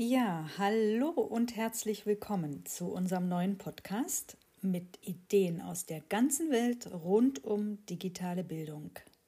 Ja, hallo und herzlich willkommen zu unserem neuen Podcast mit Ideen aus der ganzen Welt rund um digitale Bildung.